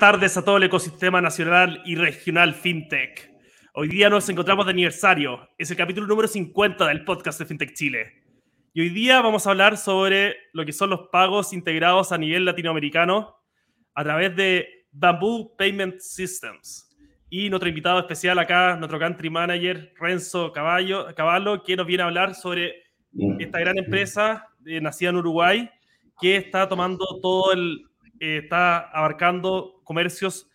tardes a todo el ecosistema nacional y regional FinTech. Hoy día nos encontramos de aniversario. Es el capítulo número 50 del podcast de FinTech Chile. Y hoy día vamos a hablar sobre lo que son los pagos integrados a nivel latinoamericano a través de Bamboo Payment Systems. Y nuestro invitado especial acá, nuestro country manager Renzo Caballo, Caballo, que nos viene a hablar sobre esta gran empresa eh, nacida en Uruguay que está tomando todo el, eh, está abarcando comercios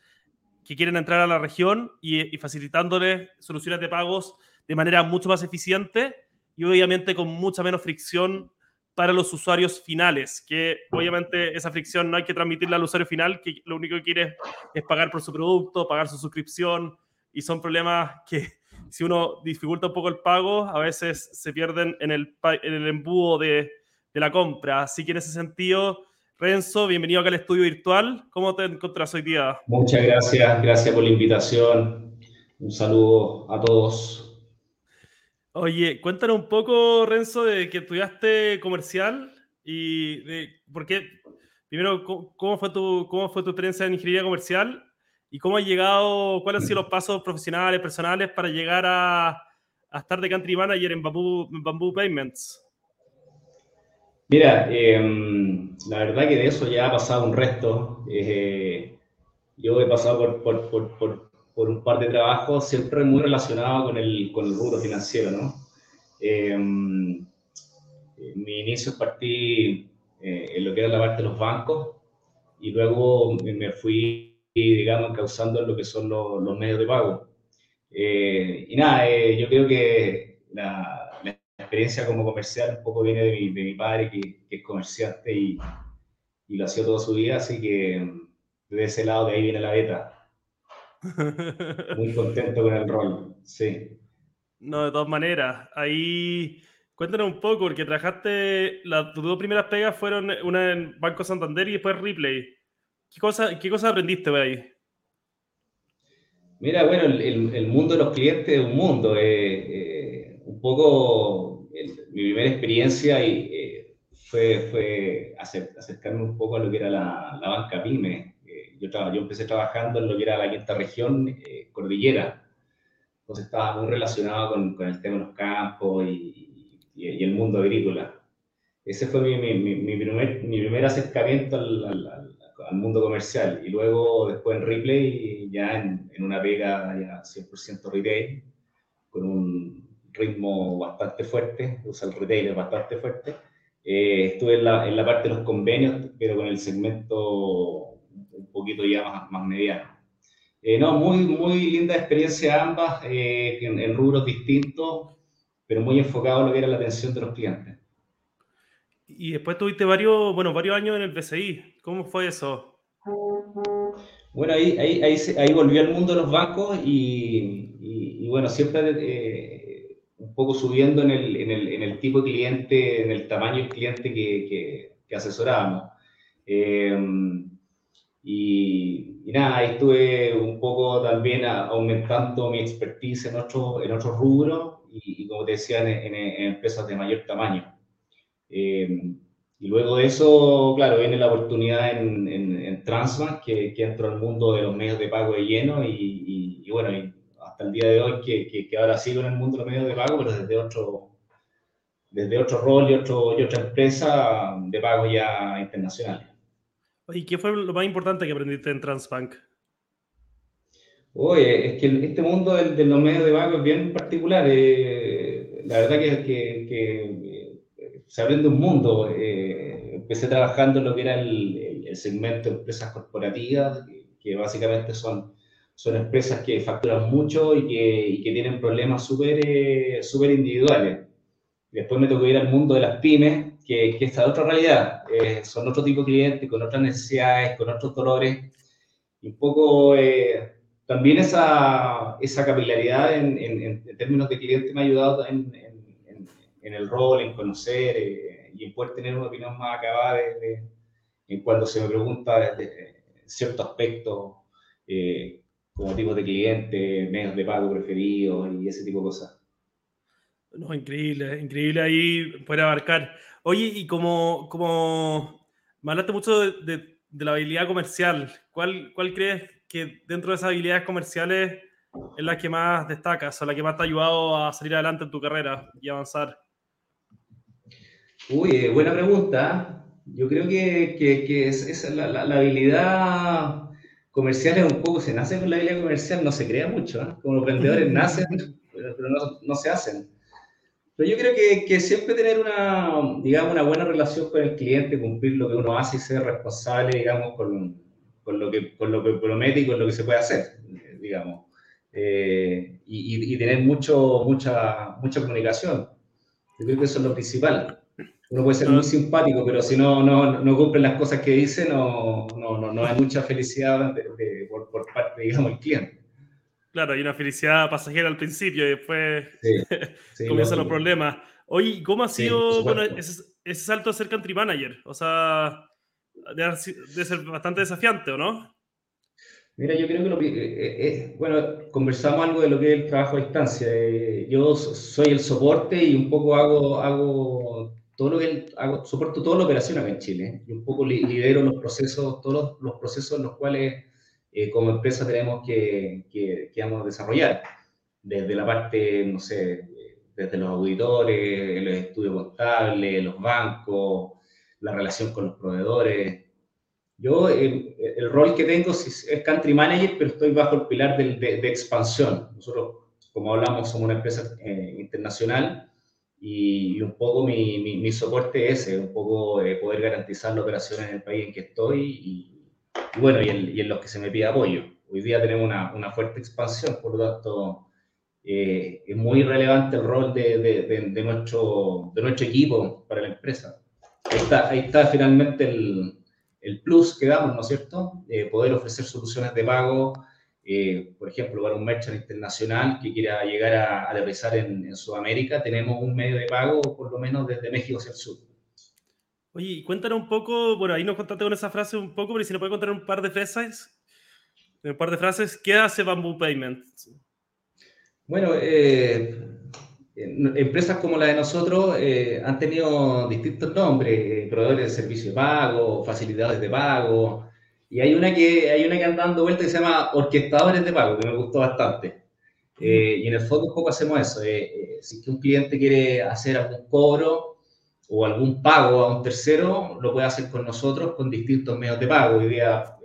que quieren entrar a la región y, facilitándoles soluciones de pagos de manera mucho más eficiente y obviamente con mucha menos fricción para los usuarios finales, que obviamente esa fricción no hay que transmitirla al usuario final, que lo único que quiere es pagar por su producto, pagar su suscripción, y son problemas que si uno dificulta un poco el pago, a veces se pierden en el, en el embudo de, de la compra. Así que en ese sentido, Renzo, bienvenido acá al estudio virtual. ¿Cómo te encuentras hoy día? Muchas gracias, gracias por la invitación. Un saludo a todos. Oye, cuéntanos un poco, Renzo, de que estudiaste comercial y de por qué, primero, cómo fue tu, cómo fue tu experiencia en ingeniería comercial y cómo has llegado, cuáles han sido los pasos profesionales, personales para llegar a, a estar de country manager en Bamboo, en Bamboo Payments. Mira, em, la verdad que de eso ya ha pasado un resto. Eh, yo he pasado por, por, por, por, un par de trabajos, siempre muy relacionado con el, con el rubro financiero, ¿no? En mi inicio partí eh, en lo que era la parte de los bancos y luego me fui, digamos, causando lo que son los, los medios de pago. Eh, y nada, yo creo que la, experiencia como comercial un poco viene de mi, de mi padre, que, es comerciante y, y, lo ha sido toda su vida, así que de ese lado de ahí viene la beta. Muy contento con el rol, sí. No, de todas maneras, ahí cuéntanos un poco, porque trabajaste, las tus dos primeras pegas fueron una en Banco Santander y después Ripley. ¿Qué cosas qué cosa aprendiste de ahí? Mira, bueno, el, el, mundo de los clientes es un mundo. Eh, eh, un poco mi primera experiencia y, eh, fue, fue acercarme un poco a lo que era la, la banca PYME. Eh, yo, yo empecé trabajando en lo que era la quinta región eh, cordillera, entonces estaba muy relacionado con, con, el tema de los campos y, y, el mundo agrícola. Ese fue mi, mi, mi, primer, mi primer acercamiento al, al, al, mundo comercial. Y luego, después en Ripley, ya en, en una pega ya 100% retail, con un, ritmo bastante fuerte, usa el retailer bastante fuerte. Eh, estuve en la, en la, parte de los convenios, pero con el segmento un poquito ya más, más mediano. Eh, no, muy, muy linda experiencia ambas, eh, en, en, rubros distintos, pero muy enfocado en lo que era la atención de los clientes. Y después tuviste varios, bueno, varios años en el PCI. ¿Cómo fue eso? Bueno, ahí, ahí, ahí, ahí volvió al mundo de los bancos y, y, y bueno, siempre un poco subiendo en el, en el, en el, tipo de cliente, en el tamaño del cliente que, que, que asesorábamos. Eh, y, y, nada, ahí estuve un poco también aumentando mi expertise en otros en otro rubros y, y, como te decía, en, en, empresas de mayor tamaño. Eh, y luego de eso, claro, viene la oportunidad en, en, en Transbank, que, que entró al mundo de los medios de pago de lleno y, y bueno, hasta el día de hoy, que, que, ahora sigo en el mundo de los medios de pago, pero desde otro, desde otro rol y, otro, y otra empresa de pago ya internacional. ¿Y qué fue lo más importante que aprendiste en Transbank? Oye, es que este mundo de, de los medios de pago es bien particular. Eh, la verdad que, que, que, eh, se aprende un mundo. Eh, empecé trabajando en lo que era el, el segmento de empresas corporativas, que básicamente son son empresas que facturan mucho y que, y que tienen problemas súper eh, super individuales. Después me tocó ir al mundo de las pymes, que, que es otra realidad. Eh, son otro tipo de clientes, con otras necesidades, con otros dolores. Y un poco eh, también esa, esa capilaridad en, en, en, términos de cliente me ha ayudado en, en el rol, en conocer eh, y en poder tener una opinión más acabada de, de, en cuando se me pregunta de cierto aspecto eh, como tipos de clientes, medios de pago preferidos y ese tipo de cosas. No, increíble, increíble ahí poder abarcar. Oye, y como, como me hablaste mucho de, de, de la habilidad comercial. ¿Cuál, ¿Cuál crees que dentro de esas habilidades comerciales es la que más destacas o la que más te ha ayudado a salir adelante en tu carrera y avanzar? Uy, eh, buena pregunta. Yo creo que, que, es, la, la, habilidad comercial es un poco, se nace con la habilidad comercial, no se crea mucho. ¿eh? Como los vendedores nacen, pero, no, no, se hacen. Pero yo creo que, que, siempre tener una, digamos, una buena relación con el cliente, cumplir lo que uno hace y ser responsable, digamos, con, con lo, que, con lo que promete y con lo que se puede hacer, digamos. Eh, y, y, tener mucho, mucha, mucha comunicación. Yo creo que eso es lo principal. Uno puede ser muy simpático, pero si no, no, no cumple las cosas que dice, no, no, no, no hay mucha felicidad de, por, por, parte, digamos, del cliente. Claro, hay una felicidad pasajera al principio y después comienzan los problemas. Oye, ¿cómo ha sido bueno, ese, ese, salto a ser country manager? O sea, debe, ser bastante desafiante, ¿o no? Mira, yo creo que lo que, eh, eh, eh, bueno, conversamos algo de lo que es el trabajo a distancia. yo soy el soporte y un poco hago, hago todo lo que hago, soporto toda la operación acá en Chile y un poco lidero los procesos, todos los, procesos en los cuales como empresa tenemos que, que, que vamos a desarrollar. Desde la parte, no sé, desde los auditores, los estudios contables, los bancos, la relación con los proveedores, yo, el, el, rol que tengo es, country manager, pero estoy bajo el pilar de, de, expansión. Nosotros, como hablamos, somos una empresa eh, internacional y, un poco mi, mi, soporte es ese, un poco eh, poder garantizar la operación en el país en que estoy y, bueno, y en, y en, los que se me pide apoyo. Hoy día tenemos una, una fuerte expansión, por lo tanto, eh, es muy relevante el rol de, de, nuestro, de nuestro equipo para la empresa. Ahí está, ahí está finalmente el, el plus que damos, ¿no es cierto? Eh, poder ofrecer soluciones de pago, eh, por ejemplo, para un merchant internacional que quiera llegar a, a en, Sudamérica, tenemos un medio de pago por lo menos desde México hacia el sur. Oye, cuéntanos un poco, bueno, ahí nos contaste con esa frase un poco, pero si nos puede contar un par de frases, un par de frases, ¿qué hace Bamboo Payment? Bueno, eh, empresas como la de nosotros eh, han tenido distintos nombres, eh, proveedores de servicio de pago, facilidades de pago, y hay una que hay una que anda dando vuelta que se llama orquestadores de pago, que me gustó bastante. Eh, y en el fondo un poco hacemos eso. si un cliente quiere hacer algún cobro o algún pago a un tercero, lo puede hacer con nosotros con distintos medios de pago. Hoy día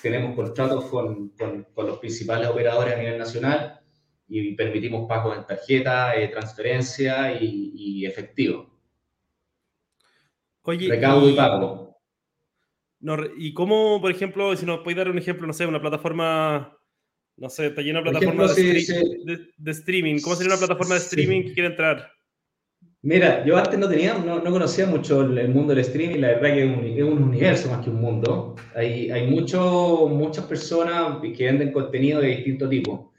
tenemos contratos con, con, con los principales operadores a nivel nacional y permitimos pagos en tarjeta, eh, transferencia y, efectivo. Oye, Recaudo y, pago. ¿Y cómo, por ejemplo, si nos podéis dar un ejemplo, no sé, una plataforma, no sé, está llena de plataforma de, streaming. ¿Cómo sería una plataforma de streaming que quiere entrar? Mira, yo antes no tenía, no, conocía mucho el, mundo del streaming, la verdad que es un, universo más que un mundo. Hay, hay mucho, muchas personas que venden contenido de distinto tipo.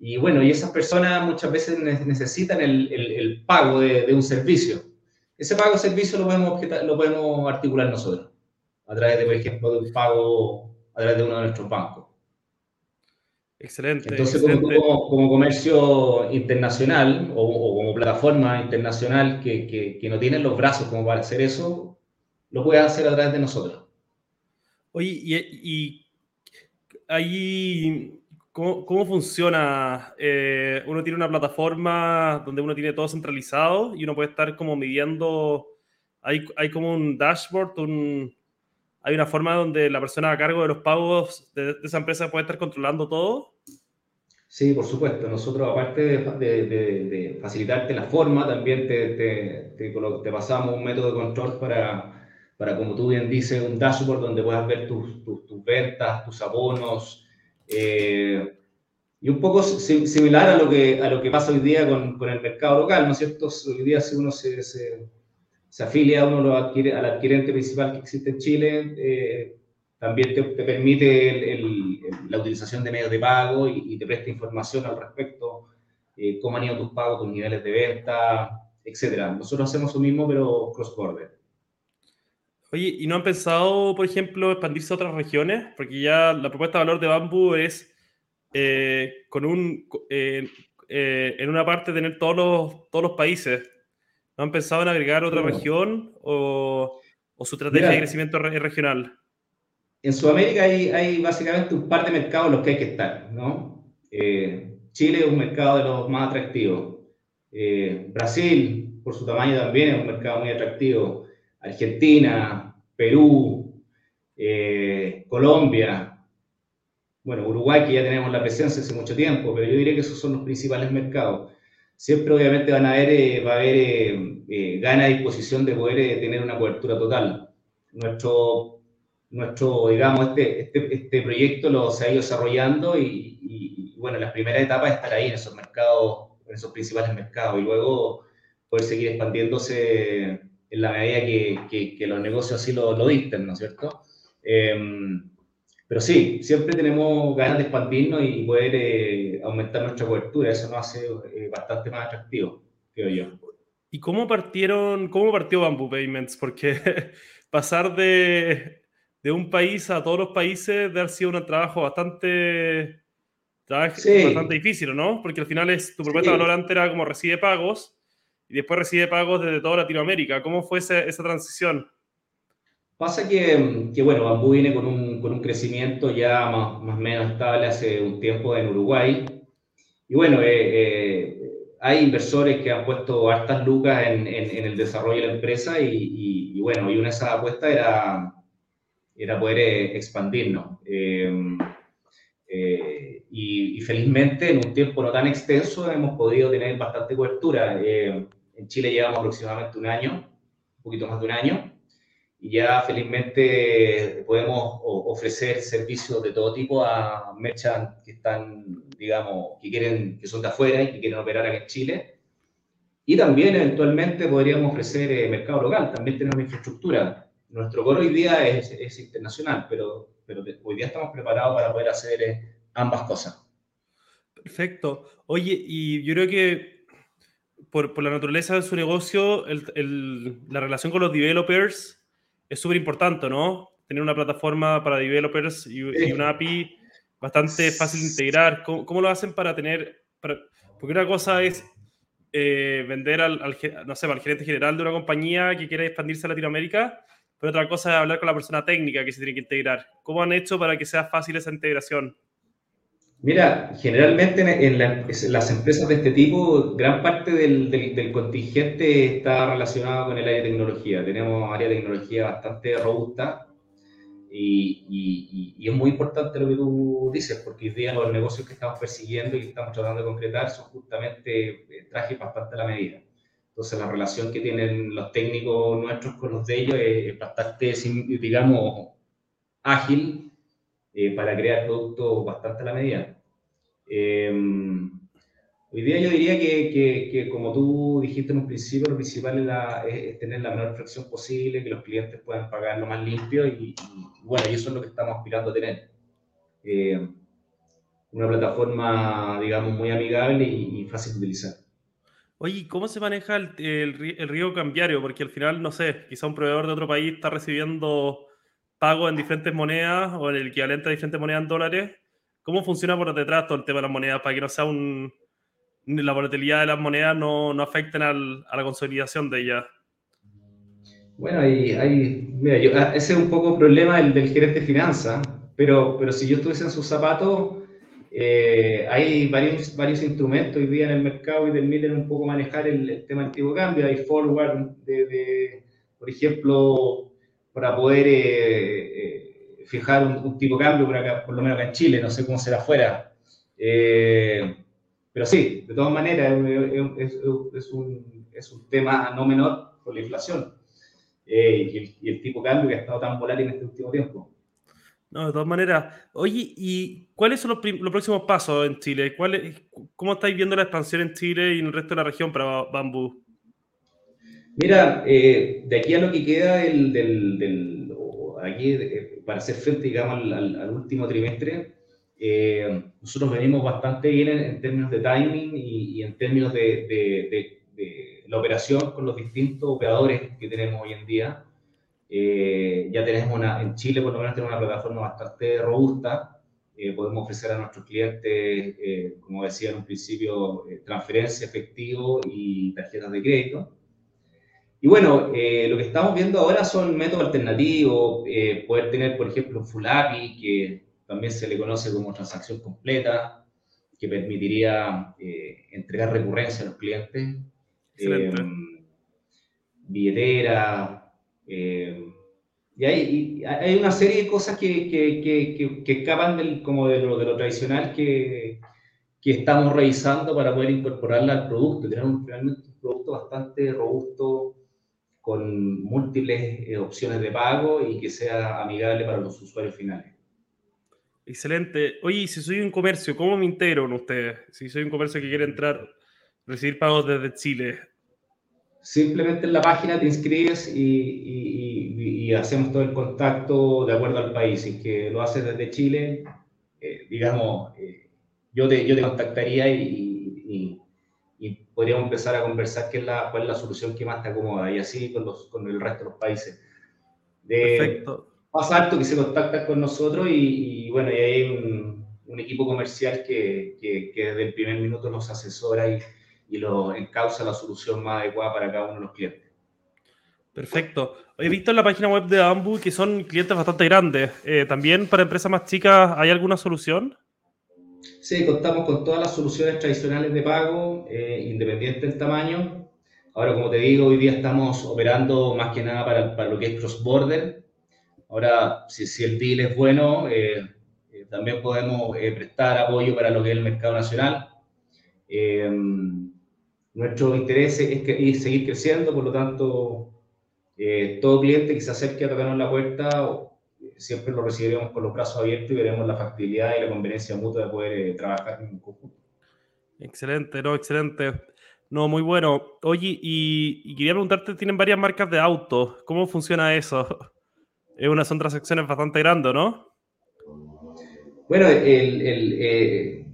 Y bueno, y esas personas muchas veces necesitan el, el, pago de, de, un servicio. Ese pago de servicio lo podemos, lo podemos articular nosotros, a través de, por ejemplo, de un pago a través de uno de nuestros bancos. Excelente. Entonces, Como, como, comercio internacional o, o, como plataforma internacional que, que, que, no tienen los brazos como para hacer eso, lo puedes hacer a través de nosotros. Oye, y, y ahí ¿Cómo, funciona? Eh, uno tiene una plataforma donde uno tiene todo centralizado y uno puede estar como midiendo, hay, hay como un dashboard, un, hay una forma donde la persona a cargo de los pagos de, esa empresa puede estar controlando todo. Sí, por supuesto. Nosotros, aparte de, de, facilitarte la forma, también te, te, pasamos un método de control para, para, como tú bien dices, un dashboard donde puedas ver tus, tus, tus ventas, tus abonos, eh, y un poco similar a lo, que, a lo que pasa hoy día con, con el mercado local, ¿no es cierto? Hoy día si uno se, se, se afilia, uno lo adquiere, al adquirente principal que existe en Chile, eh, también te, te permite el, la utilización de medios de pago y, te presta información al respecto, eh, cómo han ido tus pagos, tus niveles de venta, etcétera. Nosotros hacemos lo mismo, pero cross-border. Oye, ¿y no han pensado, por ejemplo, expandirse a otras regiones? Porque ya la propuesta de valor de Bamboo es eh, con un, eh, eh, en una parte tener todos los, todos los países. ¿No han pensado en agregar otra región o, o, su estrategia de crecimiento regional? en Sudamérica hay, hay, básicamente un par de mercados en los que hay que estar, ¿no? Eh, Chile es un mercado de los más atractivos. Eh, Brasil, por su tamaño, también es un mercado muy atractivo. Argentina, Perú, eh, Colombia, bueno, Uruguay, que ya tenemos la presencia hace mucho tiempo, pero yo diría que esos son los principales mercados. Siempre, obviamente, van a haber, va a haber gana y disposición de poder tener una cobertura total. Nuestro nuestro, digamos, este, este, este proyecto lo se ha ido desarrollando y, y, bueno, la primera etapa es estar ahí en esos mercados, en esos principales mercados y luego poder seguir expandiéndose en la medida que, que, los negocios así lo, lo, dicten, ¿no es cierto? Em, pero sí, siempre tenemos ganas de expandirnos y poder eh, aumentar nuestra cobertura, eso nos hace eh, bastante más atractivo, creo yo. ¿Y cómo partieron, cómo partió Bamboo Payments? Porque pasar de de un país a todos los países de haber sido un trabajo bastante, bastante difícil, ¿no? Porque al final es, tu propuesta sí. valorante era como recibe pagos y después recibe pagos desde toda Latinoamérica. ¿Cómo fue esa, esa transición? Pasa que, que, bueno, Bambú viene con un, con un crecimiento ya más, más o menos estable hace un tiempo en Uruguay. Y bueno, eh, eh, hay inversores que han puesto hartas lucas en, en, en el desarrollo de la empresa y, y, y, bueno, y una de esas apuestas era era poder eh, expandirnos. Eh, eh, y, felizmente en un tiempo no tan extenso hemos podido tener bastante cobertura. en Chile llevamos aproximadamente un año, un poquito más de un año, y ya felizmente podemos ofrecer servicios de todo tipo a merchants que están, digamos, que quieren, que son de afuera y que quieren operar aquí en Chile. Y también eventualmente podríamos ofrecer mercado local, también tenemos infraestructura nuestro core hoy día es, es internacional, pero, pero hoy día estamos preparados para poder hacer eh, ambas cosas. Perfecto. Oye, y yo creo que por, por la naturaleza de su negocio, el, el, la relación con los developers es súper importante, ¿no? Tener una plataforma para developers y, y una API bastante fácil de integrar. ¿Cómo, cómo lo hacen para tener... Para, porque una cosa es eh, vender al, al, no sé, al gerente general de una compañía que quiere expandirse a Latinoamérica, pero otra cosa es hablar con la persona técnica que se tiene que integrar. ¿Cómo han hecho para que sea fácil esa integración? Mira, generalmente en, la, en las empresas de este tipo, gran parte del, del, del, contingente está relacionado con el área de tecnología. Tenemos área de tecnología bastante robusta y, y, y, es muy importante lo que tú dices, porque hoy día los negocios que estamos persiguiendo y que estamos tratando de concretar son justamente eh, trajes bastante a la medida. Entonces, la relación que tienen los técnicos nuestros con los de ellos es, bastante, digamos, ágil eh, para crear productos bastante a la medida. Eh, hoy día yo diría que, que, como tú dijiste en un principio, lo principal es, tener la menor fracción posible, que los clientes puedan pagar lo más limpio y, bueno, y eso es lo que estamos aspirando a tener. Eh, una plataforma, digamos, muy amigable y, y fácil de utilizar. Oye, ¿cómo se maneja el, el, el, riesgo cambiario? Porque al final, no sé, quizá un proveedor de otro país está recibiendo pagos en diferentes monedas o el equivalente a diferentes monedas en dólares. ¿Cómo funciona por detrás todo el tema de las monedas para que no sea un... la volatilidad de las monedas no, no afecten al, a la consolidación de ellas? Bueno, hay mira, yo, ah, ese es un poco el problema del, gerente de finanzas, pero, pero si yo estuviese en sus zapatos, eh, hay varios, varios instrumentos hoy día en el mercado y permiten un poco manejar el, tema del tipo cambio. Hay forward, de, por ejemplo, para poder eh, eh, fijar un, un, tipo de cambio, por, acá, por lo menos acá en Chile, no sé cómo será afuera. Eh, pero sí, de todas maneras, es, es, es, un, es un tema no menor por la inflación y el, y, el, tipo de cambio que ha estado tan volátil en este último tiempo. No, de todas maneras. Oye, ¿y cuáles son los, los próximos pasos en Chile? ¿Cuál, ¿Cómo estáis viendo la expansión en Chile y en el resto de la región para Bambú? Mira, eh, de aquí a lo que queda del, del, del aquí, eh, para hacer frente, digamos, al, al, al último trimestre, eh, nosotros venimos bastante bien en, en términos de timing y, y en términos de, de, de, de, la operación con los distintos operadores que tenemos hoy en día. Eh, ya tenemos una, en Chile por lo menos tenemos una plataforma bastante robusta. Eh, podemos ofrecer a nuestros clientes, eh, como decía en un principio, transferencia, efectivo y tarjetas de crédito. Y bueno, eh, lo que estamos viendo ahora son métodos alternativos, eh, poder tener, por ejemplo, Full API, que también se le conoce como transacción completa, que permitiría eh, entregar recurrencia a los clientes, billetera, y hay, hay, una serie de cosas que, que, que, escapan del, como de lo, de lo tradicional que, que estamos revisando para poder incorporarla al producto, tener un, realmente un producto bastante robusto con múltiples eh, opciones de pago y que sea amigable para los usuarios finales. Excelente. Oye, si soy un comercio, ¿cómo me integro con ustedes? Si soy un comercio que quiere entrar, recibir pagos desde Chile. Simplemente en la página te inscribes y, hacemos todo el contacto de acuerdo al país. Si es que lo haces desde Chile, eh, digamos, eh, yo, te, yo te contactaría y, podríamos empezar a conversar qué es la, cuál es la solución que más te acomoda y así con, los, con el resto de los países. De, Perfecto. Más alto que se contacta con nosotros y, bueno, y hay un, un equipo comercial que, que, que, desde el primer minuto nos asesora y, y lo encausa la solución más adecuada para cada uno de los clientes. Perfecto. He visto en la página web de Ambu que son clientes bastante grandes. Eh, ¿También para empresas más chicas hay alguna solución? Sí, contamos con todas las soluciones tradicionales de pago, eh, independiente del tamaño. Ahora, como te digo, hoy día estamos operando más que nada para, para lo que es cross-border. Ahora, si, si, el deal es bueno, eh, eh, también podemos prestar apoyo para lo que es el mercado nacional. nuestro interés es, que, es seguir creciendo, por lo tanto, todo cliente que se acerque a tocarnos la puerta siempre lo recibiremos con los brazos abiertos y veremos la factibilidad y la conveniencia mutua de poder eh, trabajar en conjunto. Excelente, no, excelente. No, muy bueno. Oye, y, quería preguntarte, tienen varias marcas de autos, ¿cómo funciona eso? Es una, son transacciones bastante grandes, ¿no? Bueno, el, el, eh,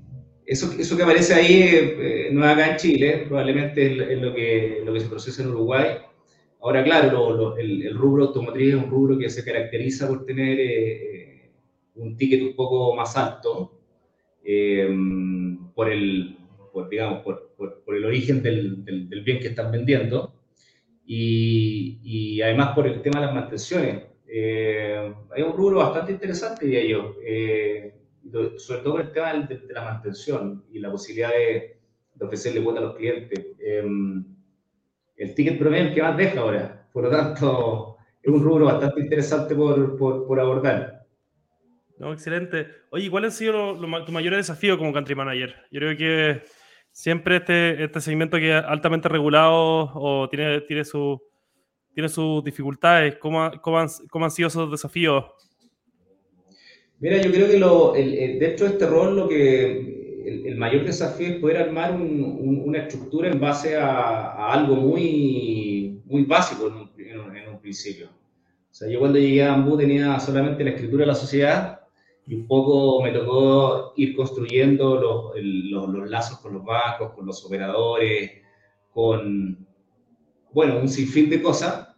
eso, eso que aparece ahí eh, no es acá en Chile, probablemente es, lo, que, lo que se procesa en Uruguay Ahora, claro, el, rubro automotriz es un rubro que se caracteriza por tener eh, eh, un ticket un poco más alto eh, por, el, digamos, por, por, el origen del, del, bien que están vendiendo y, y, además por el tema de las mantenciones. hay un rubro bastante interesante, diría yo, sobre todo el tema de, de, la mantención y la posibilidad de, de ofrecerle cuota a los clientes el ticket promedio que más deja ahora. Por lo tanto, es un rubro bastante interesante por, por, abordar. No, excelente. Oye, ¿cuál ha sido tu mayor desafío como country manager? Yo creo que siempre este, este segmento que es altamente regulado o tiene, tiene, su, tiene sus dificultades, ¿cómo, cómo, han, ¿cómo, han, sido esos desafíos? Mira, yo creo que lo, el, dentro de este rol lo que el, mayor desafío es poder armar una estructura en base a, algo muy, muy básico en un, principio. O sea, yo cuando llegué a Bambú tenía solamente la escritura de la sociedad y un poco me tocó ir construyendo los, los, lazos con los bancos, con los operadores, con, bueno, un sinfín de cosas,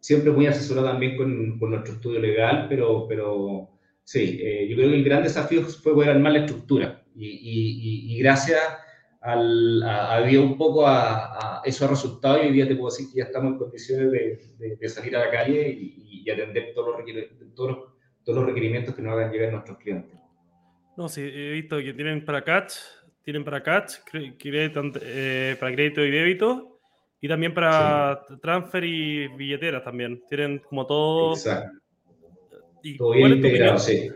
siempre muy asesorado también con, con nuestro estudio legal, pero, pero sí, eh, yo creo que el gran desafío fue poder armar la estructura y, gracias al, a, un poco a, esos resultados, y hoy día te puedo decir que ya estamos en condiciones de, de, salir a la calle y, atender todos los, todos, todos los requerimientos que nos hagan llegar nuestros clientes. No, sí, he visto que tienen para catch, tienen para crédito, eh, para crédito y débito, y también para transfer y billeteras también. Tienen como todo. Exacto. Y todo bien integrado, sí.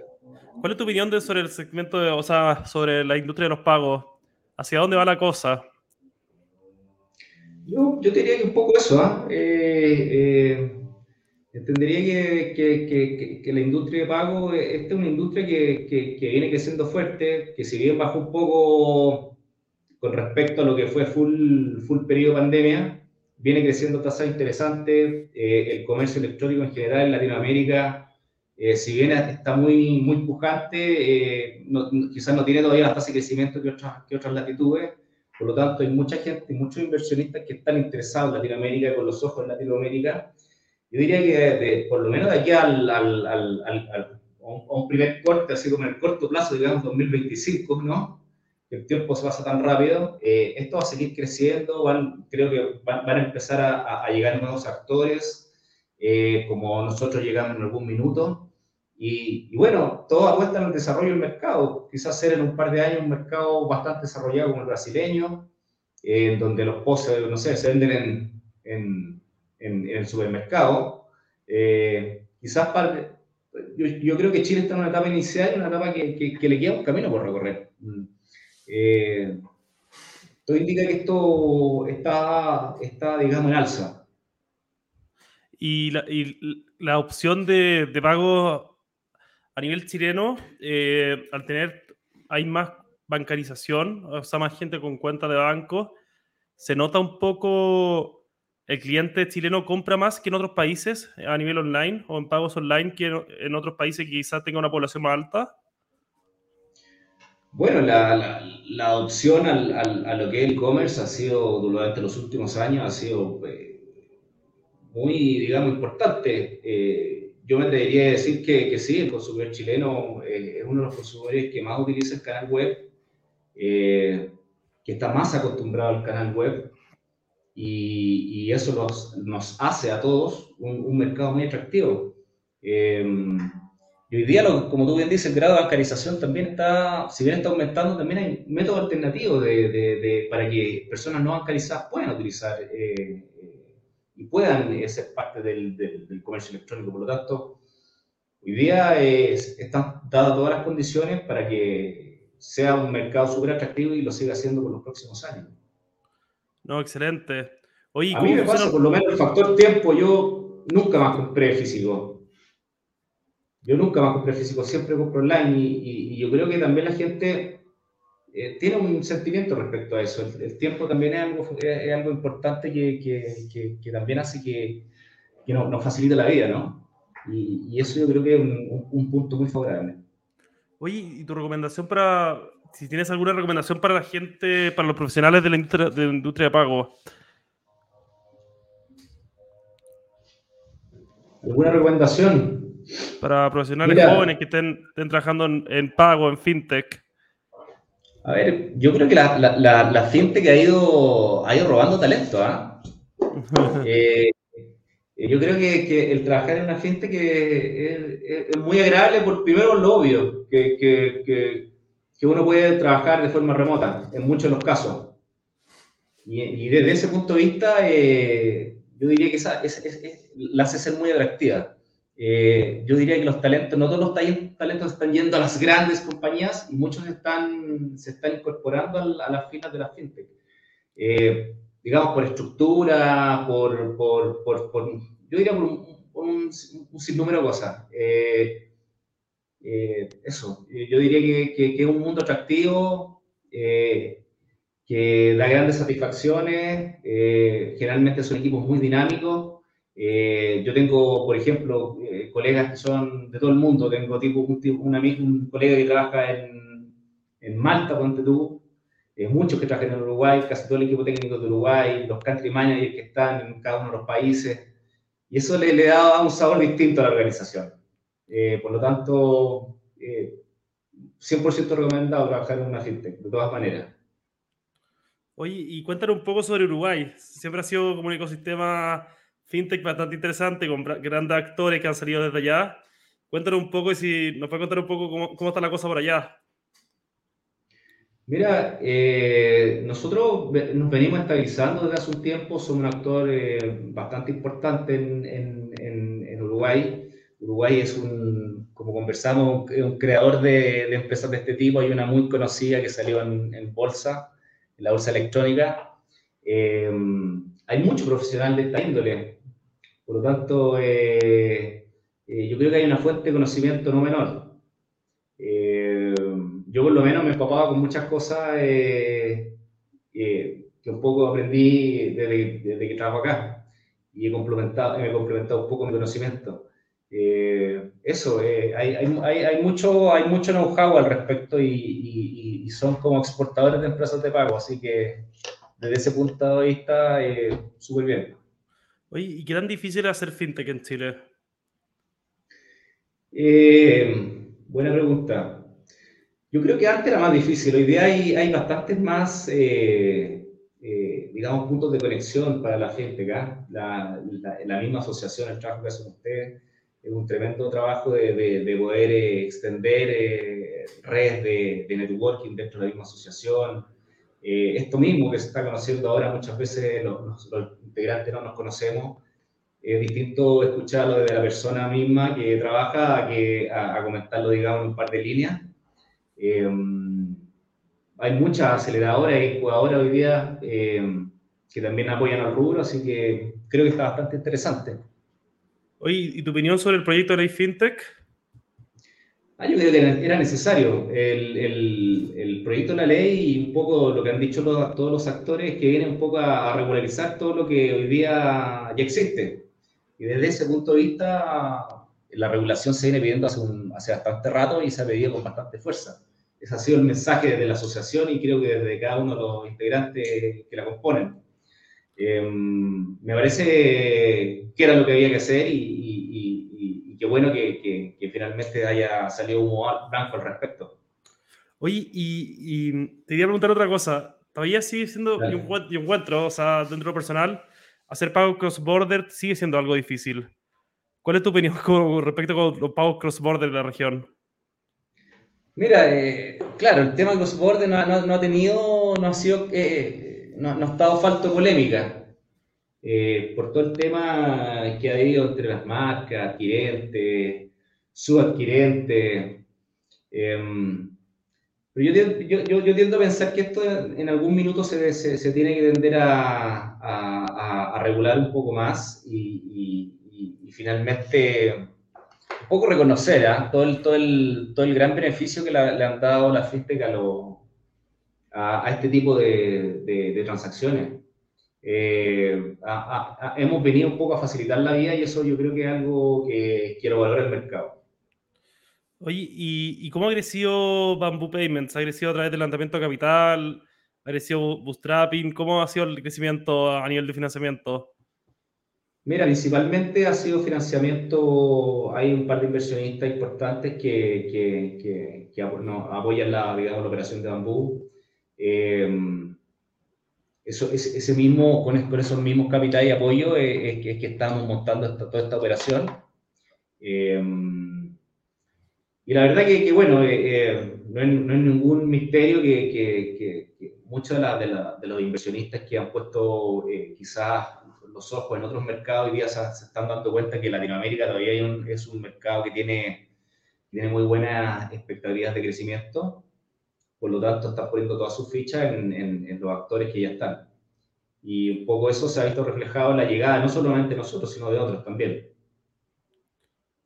¿Cuál es tu opinión de, sobre el segmento, de, o sea, sobre la industria de los pagos? ¿Hacia dónde va la cosa? Yo, yo diría que un poco eso, ¿ah? eh, eh, entendería que, que, que, la industria de pago, eh, esta es una industria que, viene creciendo fuerte, que si bien bajó un poco con respecto a lo que fue full, full periodo pandemia, viene creciendo tasas interesantes, el comercio electrónico en general en Latinoamérica eh, si bien está muy, muy pujante, eh, quizás no tiene todavía la tasa de crecimiento que otras, que otras latitudes, por lo tanto hay mucha gente, muchos inversionistas que están interesados en Latinoamérica con los ojos en Latinoamérica. Yo diría que por lo menos de aquí al, al, al, a un primer corte, así como en el corto plazo, digamos 2025, ¿no? el tiempo se pasa tan rápido. Eh, esto va a seguir creciendo, van, creo que van, a empezar a, a, llegar nuevos actores, eh, como nosotros llegamos en algún minuto. Y, bueno, todo apuesta en el desarrollo del mercado. Quizás ser en un par de años un mercado bastante desarrollado como el brasileño, eh, donde los poses, no sé, se venden en, en, en, el supermercado. quizás para, yo, yo, creo que Chile está en una etapa inicial, una etapa que, que, que le queda un camino por recorrer. Mm. Eh, todo indica que esto está, está, digamos, en alza. Y la, y la opción de, de, pago a nivel chileno, eh, al tener, hay más bancarización, o sea, más gente con cuenta de banco, se nota un poco el cliente chileno compra más que en otros países a nivel online o en pagos online que en otros países que quizás tenga una población más alta. Bueno, la, adopción a lo que es el e-commerce ha sido durante los últimos años, ha sido eh, muy, digamos, importante. Eh, yo me atrevería a decir que, que, sí, el consumidor chileno eh, es uno de los consumidores que más utiliza el canal web, que está más acostumbrado al canal web y, y eso nos, nos, hace a todos un, un mercado muy atractivo. Y hoy día, como tú bien dices, el grado de bancarización también está, si bien está aumentando, también hay métodos alternativos de, de, para que personas no bancarizadas puedan utilizar eh, eh, y puedan eh, ser parte del, del, comercio electrónico. Por lo tanto, hoy día están dadas todas las condiciones para que sea un mercado súper atractivo y lo siga haciendo por los próximos años. No, excelente. Oye, a mí me pasa, por lo menos, el factor tiempo, yo nunca más compré físico yo nunca más compré físico, siempre compro online y, yo creo que también la gente eh, tiene un sentimiento respecto a eso. El, tiempo también es algo, es, algo importante que, que, que, también hace que, nos, nos facilite la vida, ¿no? Y, eso yo creo que es un, un, punto muy favorable. Oye, ¿y tu recomendación para, si tienes alguna recomendación para la gente, para los profesionales de la industria de, la industria de pago? ¿Alguna recomendación? para profesionales jóvenes que estén, trabajando en, pago, en fintech? A ver, yo creo que la, la, la, fintech ha ido, ha ido robando talento. ¿ah? ¿eh? yo creo que, que, el trabajar en una fintech es, es, muy agradable por primero lo obvio, que, que, que, uno puede trabajar de forma remota en muchos de los casos. Y, y desde ese punto de vista, eh, yo diría que esa, la hace ser muy atractiva. Eh, yo diría que los talentos, no todos los talentos están yendo a las grandes compañías y muchos están, se están incorporando a, las filas de la fintech. Eh, digamos, por estructura, por, por, por, yo diría por un, sinnúmero de cosas. Eh, eso, yo diría que, que, es un mundo atractivo, que da grandes satisfacciones, generalmente son equipos muy dinámicos eh, yo tengo, por ejemplo, eh, colegas que son de todo el mundo. Tengo tipo, un, un, un colega que trabaja en, en Malta, ponte tú. Eh, muchos que trabajan en Uruguay, casi todo el equipo técnico de Uruguay, los country managers que están en cada uno de los países. Y eso le, le da un sabor distinto a la organización. por lo tanto, 100% recomendado trabajar en una fintech, de todas maneras. Oye, y cuéntanos un poco sobre Uruguay. Siempre ha sido como un ecosistema fintech bastante interesante con grandes actores que han salido desde allá. Cuéntanos un poco y si nos puede contar un poco cómo, cómo está la cosa por allá. Mira, eh, nosotros nos venimos estabilizando desde hace un tiempo, somos un actor eh, bastante importante en, en, en, Uruguay. Uruguay es un, como conversamos, un creador de, de, empresas de este tipo. Hay una muy conocida que salió en, bolsa, en la bolsa electrónica. Eh, hay mucho profesional de esta índole. Por lo tanto, eh, eh, yo creo que hay una fuente de conocimiento no menor. Eh, yo por lo menos me empapaba con muchas cosas que un poco aprendí desde, que trabajo acá y he complementado, he complementado un poco mi conocimiento. eso, hay, hay, mucho, hay mucho know-how al respecto y, son como exportadores de empresas de pago, así que desde ese punto de vista, súper bien. Oye, ¿y qué tan difícil es hacer fintech en Chile? Eh, buena pregunta. Yo creo que antes era más difícil. Hoy día hay, hay bastantes más, eh, eh, digamos, puntos de conexión para la gente. acá. La, la, misma asociación, el trabajo que hacen ustedes, es un tremendo trabajo de, de, poder eh, extender redes de, de, networking dentro de la misma asociación. Esto mismo que se está conociendo ahora, muchas veces los, los integrantes no nos conocemos es distinto escucharlo de la persona misma que trabaja a, que, a, comentarlo, digamos, en un par de líneas. Eh, hay muchas aceleradoras y jugadoras hoy día eh, que también apoyan al rubro, así que creo que está bastante interesante. Oye, ¿y tu opinión sobre el proyecto de Ley FinTech? Ah, yo creo que era necesario el, el, el, proyecto de la ley y un poco lo que han dicho todos los actores que viene un poco a regularizar todo lo que hoy día ya existe. Y desde ese punto de vista, la regulación se viene pidiendo hace, un, hace bastante rato y se ha pedido con bastante fuerza. Ese ha sido el mensaje de la asociación y creo que desde cada uno de los integrantes que la componen. Em, me parece que era lo que había que hacer y, y, y, qué bueno que, que, finalmente haya salido humo blanco al respecto. Oye, y, te quería preguntar otra cosa. Todavía sigue siendo, yo encuentro, o sea, dentro personal, hacer pagos cross-border sigue siendo algo difícil. ¿Cuál es tu opinión con respecto a los pagos cross-border de la región? Mira, eh, claro, el tema cross-border no, no, ha tenido, no ha sido, eh, no, ha estado falto polémica. Eh, por todo el tema que ha habido entre las marcas, adquirentes, subadquirentes. Em, pero yo, yo, yo, yo, tiendo a pensar que esto en algún minuto se, se, se tiene que tender a, a, regular un poco más y, y, finalmente un poco reconocer ¿eh? todo, el, todo, el, todo el gran beneficio que le han dado las fintech a, a, este tipo de, de, transacciones. Eh, hemos venido un poco a facilitar la vida y eso yo creo que es algo que quiero valorar el mercado. Oye, ¿y, ¿y, cómo ha crecido Bamboo Payments? ¿Ha crecido a través del lanzamiento de capital? ¿Ha sido bootstrapping? ¿Cómo ha sido el crecimiento a nivel de financiamiento? Mira, principalmente ha sido financiamiento, hay un par de inversionistas importantes que, que, que, apoyan la, digamos, la operación de Bambú. Eh, eso, ese mismo, con, esos mismos capitales y apoyo es, que, estamos montando toda esta operación. Eh, y la verdad que, bueno, eh, no, es, no, es, ningún misterio que, muchos de, la, de, los inversionistas que han puesto eh, quizás los ojos en otros mercados hoy día se, están dando cuenta que Latinoamérica todavía es un mercado que tiene, tiene muy buenas expectativas de crecimiento, por lo tanto están poniendo todas sus fichas en, en, los actores que ya están. Y un poco eso se ha visto reflejado en la llegada, no solamente de nosotros, sino de otros también.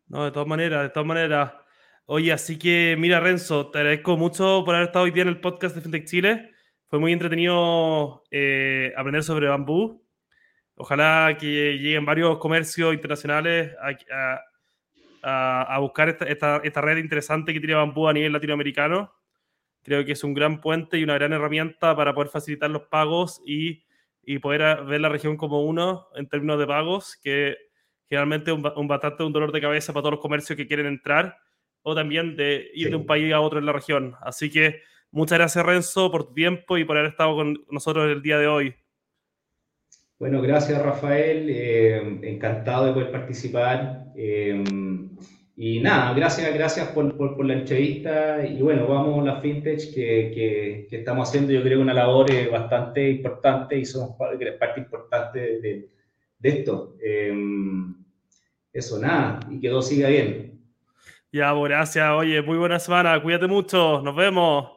No, de todas maneras, de todas maneras. Oye, así que mira, Renzo, te agradezco mucho por haber estado hoy día en el podcast de FinTech Chile. Fue muy entretenido eh, aprender sobre bambú. Ojalá que lleguen varios comercios internacionales a, buscar esta, esta, red interesante que tiene bambú a nivel latinoamericano. Creo que es un gran puente y una gran herramienta para poder facilitar los pagos y, y poder ver la región como uno en términos de pagos, que generalmente es un, un, bastante un dolor de cabeza para todos los comercios que quieren entrar o también de ir de un país a otro en la región. Así que Muchas gracias, Renzo, por tu tiempo y por haber estado con nosotros el día de hoy. Bueno, gracias, Rafael. Eh, encantado de poder participar. Eh, y nada, gracias, gracias por, por, la entrevista. Y bueno, vamos a la fintech que, que, estamos haciendo, yo creo, una labor eh, bastante importante y somos parte importante de, de esto. eso, nada, y que todo siga bien. Ya, gracias. Oye, muy buena semana. Cuídate mucho. Nos vemos.